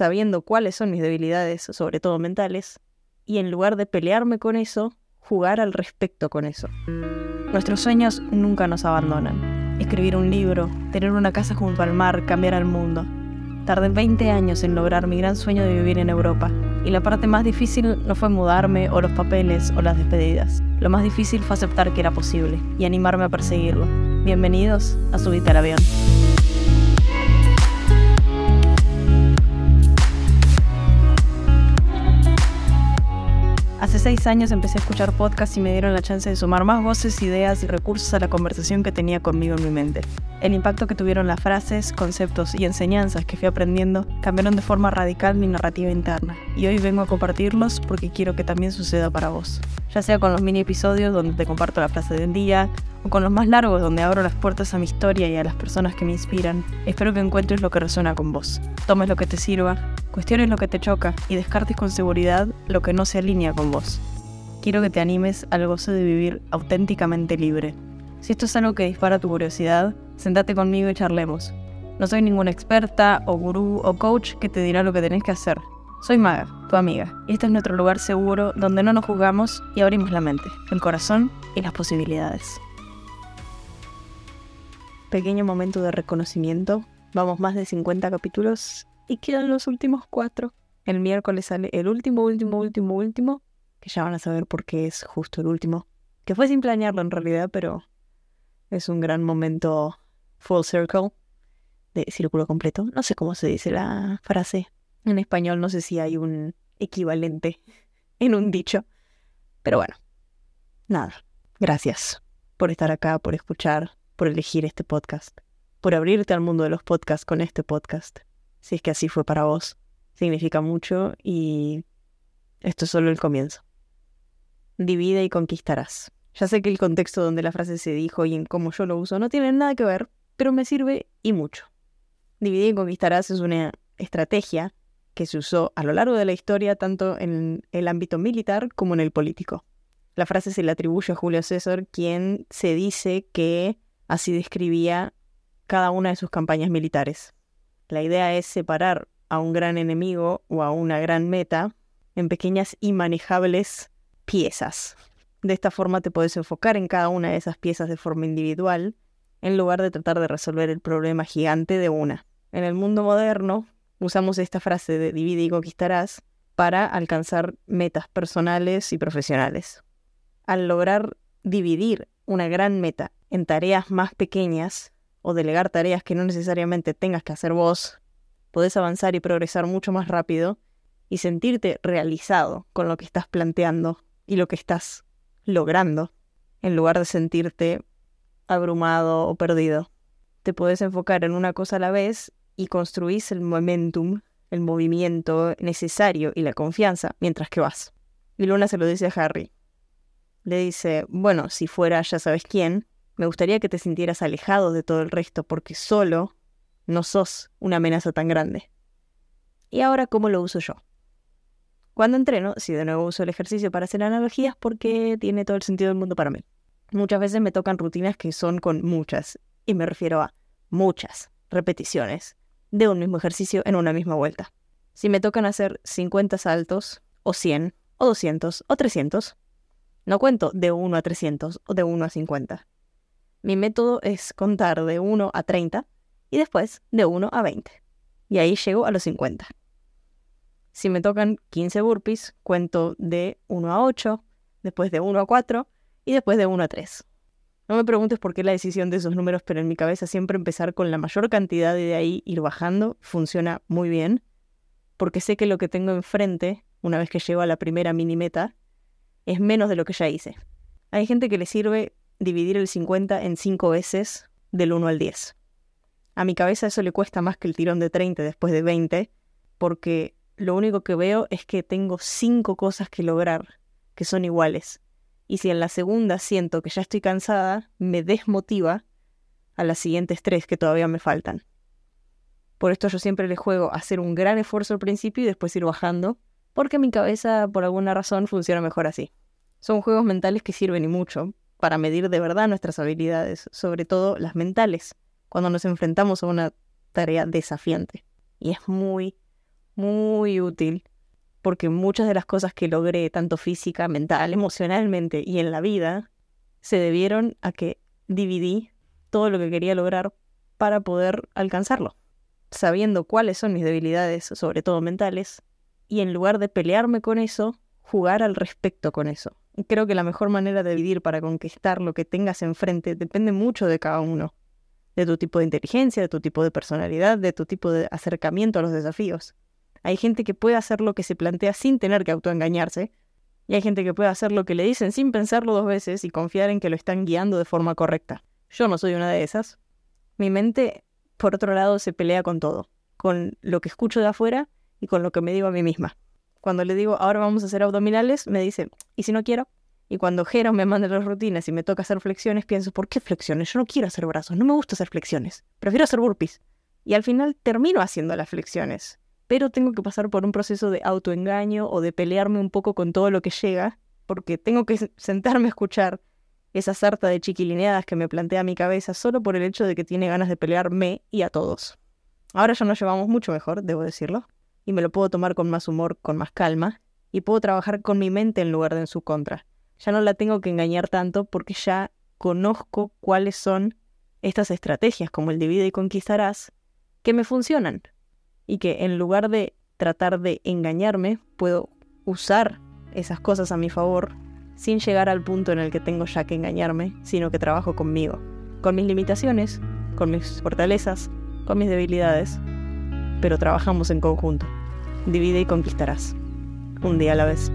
sabiendo cuáles son mis debilidades, sobre todo mentales, y en lugar de pelearme con eso, jugar al respecto con eso. Nuestros sueños nunca nos abandonan. Escribir un libro, tener una casa junto al mar, cambiar al mundo. Tardé 20 años en lograr mi gran sueño de vivir en Europa, y la parte más difícil no fue mudarme o los papeles o las despedidas. Lo más difícil fue aceptar que era posible y animarme a perseguirlo. Bienvenidos a Subite al Avión. Hace seis años empecé a escuchar podcasts y me dieron la chance de sumar más voces, ideas y recursos a la conversación que tenía conmigo en mi mente. El impacto que tuvieron las frases, conceptos y enseñanzas que fui aprendiendo cambiaron de forma radical mi narrativa interna, y hoy vengo a compartirlos porque quiero que también suceda para vos. Ya sea con los mini episodios donde te comparto la frase del día, o con los más largos donde abro las puertas a mi historia y a las personas que me inspiran. Espero que encuentres lo que resuena con vos, tomes lo que te sirva, cuestiones lo que te choca y descartes con seguridad lo que no se alinea con vos. Quiero que te animes al gozo de vivir auténticamente libre. Si esto es algo que dispara tu curiosidad, sentate conmigo y charlemos. No soy ninguna experta o gurú o coach que te dirá lo que tenés que hacer. Soy Maga, tu amiga, y este es nuestro lugar seguro donde no nos juzgamos y abrimos la mente, el corazón y las posibilidades pequeño momento de reconocimiento. Vamos más de 50 capítulos y quedan los últimos cuatro. El miércoles sale el último, último, último, último, que ya van a saber por qué es justo el último. Que fue sin planearlo en realidad, pero es un gran momento full circle, de círculo completo. No sé cómo se dice la frase. En español no sé si hay un equivalente en un dicho. Pero bueno, nada. Gracias por estar acá, por escuchar, por elegir este podcast, por abrirte al mundo de los podcasts con este podcast. Si es que así fue para vos, significa mucho y esto es solo el comienzo. Divide y conquistarás. Ya sé que el contexto donde la frase se dijo y en cómo yo lo uso no tiene nada que ver, pero me sirve y mucho. Divide y conquistarás es una estrategia que se usó a lo largo de la historia tanto en el ámbito militar como en el político. La frase se le atribuye a Julio César, quien se dice que Así describía cada una de sus campañas militares. La idea es separar a un gran enemigo o a una gran meta en pequeñas y manejables piezas. De esta forma te puedes enfocar en cada una de esas piezas de forma individual, en lugar de tratar de resolver el problema gigante de una. En el mundo moderno, usamos esta frase de divide y conquistarás para alcanzar metas personales y profesionales. Al lograr dividir una gran meta en tareas más pequeñas o delegar tareas que no necesariamente tengas que hacer vos, podés avanzar y progresar mucho más rápido y sentirte realizado con lo que estás planteando y lo que estás logrando, en lugar de sentirte abrumado o perdido. Te podés enfocar en una cosa a la vez y construís el momentum, el movimiento necesario y la confianza mientras que vas. Y Luna se lo dice a Harry. Le dice, bueno, si fuera ya sabes quién, me gustaría que te sintieras alejado de todo el resto porque solo no sos una amenaza tan grande. Y ahora, ¿cómo lo uso yo? Cuando entreno, si de nuevo uso el ejercicio para hacer analogías porque tiene todo el sentido del mundo para mí. Muchas veces me tocan rutinas que son con muchas, y me refiero a muchas repeticiones de un mismo ejercicio en una misma vuelta. Si me tocan hacer 50 saltos, o 100, o 200, o 300, no cuento de 1 a 300 o de 1 a 50. Mi método es contar de 1 a 30 y después de 1 a 20. Y ahí llego a los 50. Si me tocan 15 burpees, cuento de 1 a 8, después de 1 a 4 y después de 1 a 3. No me preguntes por qué la decisión de esos números, pero en mi cabeza siempre empezar con la mayor cantidad y de ahí ir bajando funciona muy bien, porque sé que lo que tengo enfrente, una vez que llego a la primera mini meta, es menos de lo que ya hice. Hay gente que le sirve dividir el 50 en 5 veces del 1 al 10. A mi cabeza eso le cuesta más que el tirón de 30 después de 20, porque lo único que veo es que tengo 5 cosas que lograr, que son iguales. Y si en la segunda siento que ya estoy cansada, me desmotiva a las siguientes 3 que todavía me faltan. Por esto yo siempre le juego hacer un gran esfuerzo al principio y después ir bajando, porque mi cabeza por alguna razón funciona mejor así. Son juegos mentales que sirven y mucho, para medir de verdad nuestras habilidades, sobre todo las mentales, cuando nos enfrentamos a una tarea desafiante. Y es muy, muy útil, porque muchas de las cosas que logré, tanto física, mental, emocionalmente y en la vida, se debieron a que dividí todo lo que quería lograr para poder alcanzarlo, sabiendo cuáles son mis debilidades, sobre todo mentales, y en lugar de pelearme con eso, jugar al respecto con eso. Creo que la mejor manera de dividir para conquistar lo que tengas enfrente depende mucho de cada uno, de tu tipo de inteligencia, de tu tipo de personalidad, de tu tipo de acercamiento a los desafíos. Hay gente que puede hacer lo que se plantea sin tener que autoengañarse, y hay gente que puede hacer lo que le dicen sin pensarlo dos veces y confiar en que lo están guiando de forma correcta. Yo no soy una de esas. Mi mente, por otro lado, se pelea con todo, con lo que escucho de afuera y con lo que me digo a mí misma. Cuando le digo, ahora vamos a hacer abdominales, me dice, ¿y si no quiero? Y cuando Jero me manda las rutinas y me toca hacer flexiones, pienso, ¿por qué flexiones? Yo no quiero hacer brazos, no me gusta hacer flexiones, prefiero hacer burpees. Y al final termino haciendo las flexiones pero tengo que pasar por un proceso de autoengaño o de pelearme un poco con todo lo que llega, porque tengo que sentarme a escuchar esa sarta de chiquilineadas que me plantea mi cabeza solo por el hecho de que tiene ganas de pelearme y a todos. Ahora ya nos llevamos mucho mejor, debo decirlo, y me lo puedo tomar con más humor, con más calma, y puedo trabajar con mi mente en lugar de en su contra. Ya no la tengo que engañar tanto porque ya conozco cuáles son estas estrategias como el divide y conquistarás que me funcionan y que en lugar de tratar de engañarme, puedo usar esas cosas a mi favor sin llegar al punto en el que tengo ya que engañarme, sino que trabajo conmigo, con mis limitaciones, con mis fortalezas, con mis debilidades, pero trabajamos en conjunto. Divide y conquistarás. Un día a la vez.